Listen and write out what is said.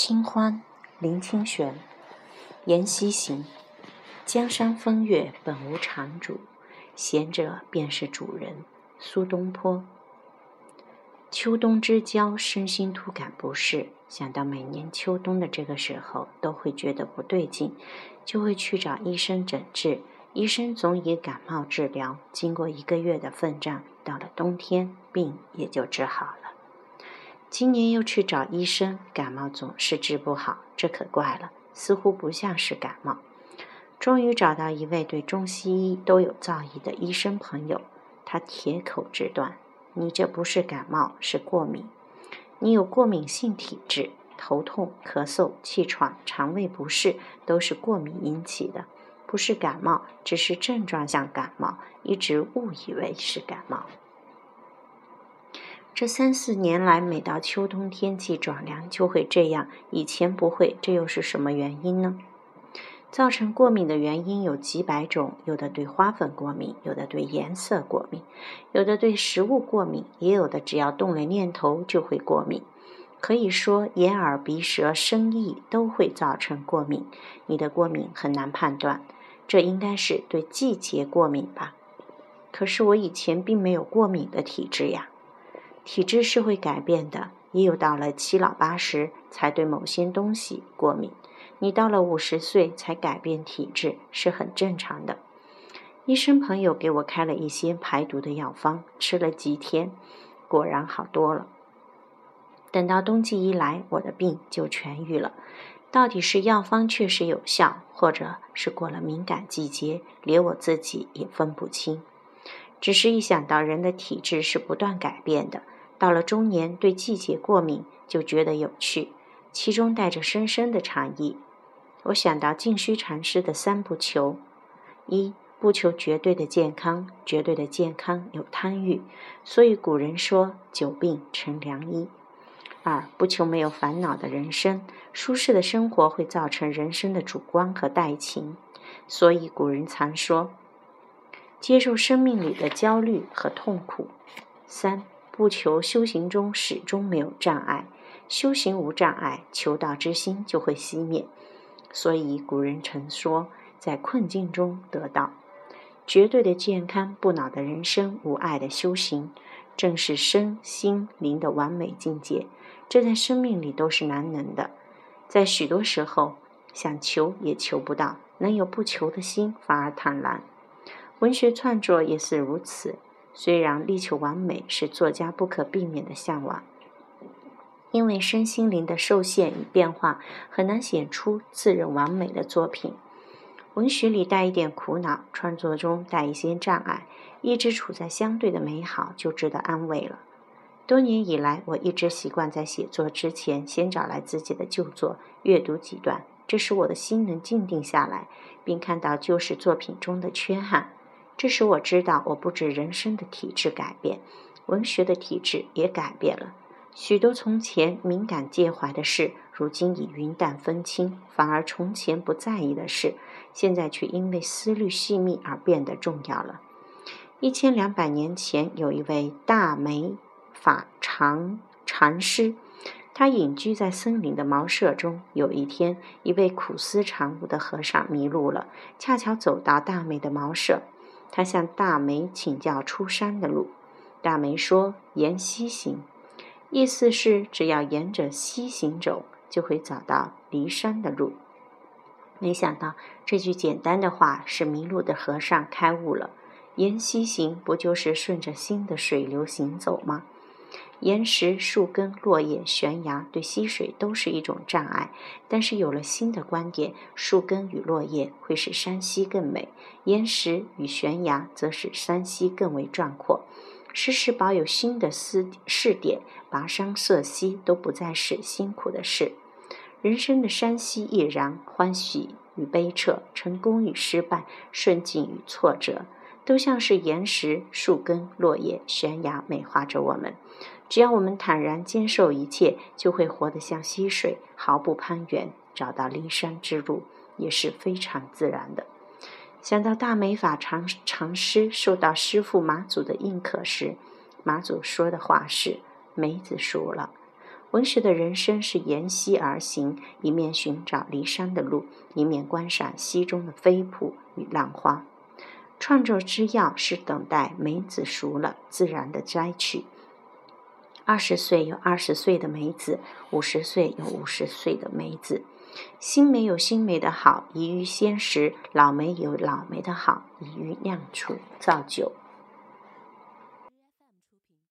清欢，林清玄。言溪行，江山风月本无常主，闲者便是主人。苏东坡。秋冬之交，身心突感不适，想到每年秋冬的这个时候都会觉得不对劲，就会去找医生诊治。医生总以感冒治疗，经过一个月的奋战，到了冬天，病也就治好了。今年又去找医生，感冒总是治不好，这可怪了，似乎不像是感冒。终于找到一位对中西医都有造诣的医生朋友，他铁口直断：“你这不是感冒，是过敏。你有过敏性体质，头痛、咳嗽、气喘、肠胃不适都是过敏引起的，不是感冒，只是症状像感冒，一直误以为是感冒。”这三四年来，每到秋冬天气转凉就会这样，以前不会，这又是什么原因呢？造成过敏的原因有几百种，有的对花粉过敏，有的对颜色过敏，有的对食物过敏，也有的只要动了念头就会过敏。可以说，眼耳鼻舌身意都会造成过敏。你的过敏很难判断，这应该是对季节过敏吧？可是我以前并没有过敏的体质呀。体质是会改变的，也有到了七老八十才对某些东西过敏。你到了五十岁才改变体质是很正常的。医生朋友给我开了一些排毒的药方，吃了几天，果然好多了。等到冬季一来，我的病就痊愈了。到底是药方确实有效，或者是过了敏感季节，连我自己也分不清。只是一想到人的体质是不断改变的。到了中年，对季节过敏就觉得有趣，其中带着深深的禅意。我想到静虚禅师的三不求：一不求绝对的健康，绝对的健康有贪欲，所以古人说久病成良医；二不求没有烦恼的人生，舒适的生活会造成人生的主观和待情，所以古人常说接受生命里的焦虑和痛苦；三。不求修行中始终没有障碍，修行无障碍，求道之心就会熄灭。所以古人曾说，在困境中得道。绝对的健康、不恼的人生、无爱的修行，正是身心灵的完美境界。这在生命里都是难能的，在许多时候想求也求不到，能有不求的心，反而坦然。文学创作也是如此。虽然力求完美是作家不可避免的向往，因为身心灵的受限与变化，很难写出自认完美的作品。文学里带一点苦恼，创作中带一些障碍，一直处在相对的美好，就值得安慰了。多年以来，我一直习惯在写作之前，先找来自己的旧作，阅读几段，这使我的心能静定下来，并看到旧时作品中的缺憾。这使我知道，我不止人生的体质改变，文学的体质也改变了。许多从前敏感介怀的事，如今已云淡风轻；反而从前不在意的事，现在却因为思虑细密而变得重要了。一千两百年前，有一位大美法禅禅师，他隐居在森林的茅舍中。有一天，一位苦思禅悟的和尚迷路了，恰巧走到大美的茅舍。他向大梅请教出山的路，大梅说：“沿西行。”意思是只要沿着西行走，就会找到离山的路。没想到这句简单的话使迷路的和尚开悟了。沿西行不就是顺着新的水流行走吗？岩石、树根、落叶、悬崖对溪水都是一种障碍，但是有了新的观点，树根与落叶会使山溪更美，岩石与悬崖则使山溪更为壮阔。时时保有新的思视点，跋山涉溪都不再是辛苦的事。人生的山溪亦然，欢喜与悲彻，成功与失败，顺境与挫折，都像是岩石、树根、落叶、悬崖美化着我们。只要我们坦然接受一切，就会活得像溪水，毫不攀援，找到离山之路也是非常自然的。想到大美法禅禅师受到师父马祖的认可时，马祖说的话是：“梅子熟了，文学的人生是沿溪而行，一面寻找离山的路，一面观赏溪中的飞瀑与浪花。创作之要是等待梅子熟了，自然的摘取。二十岁有二十岁的梅子，五十岁有五十岁的梅子。新梅有新梅的好，宜于鲜食；老梅有老梅的好，宜于酿醋造酒。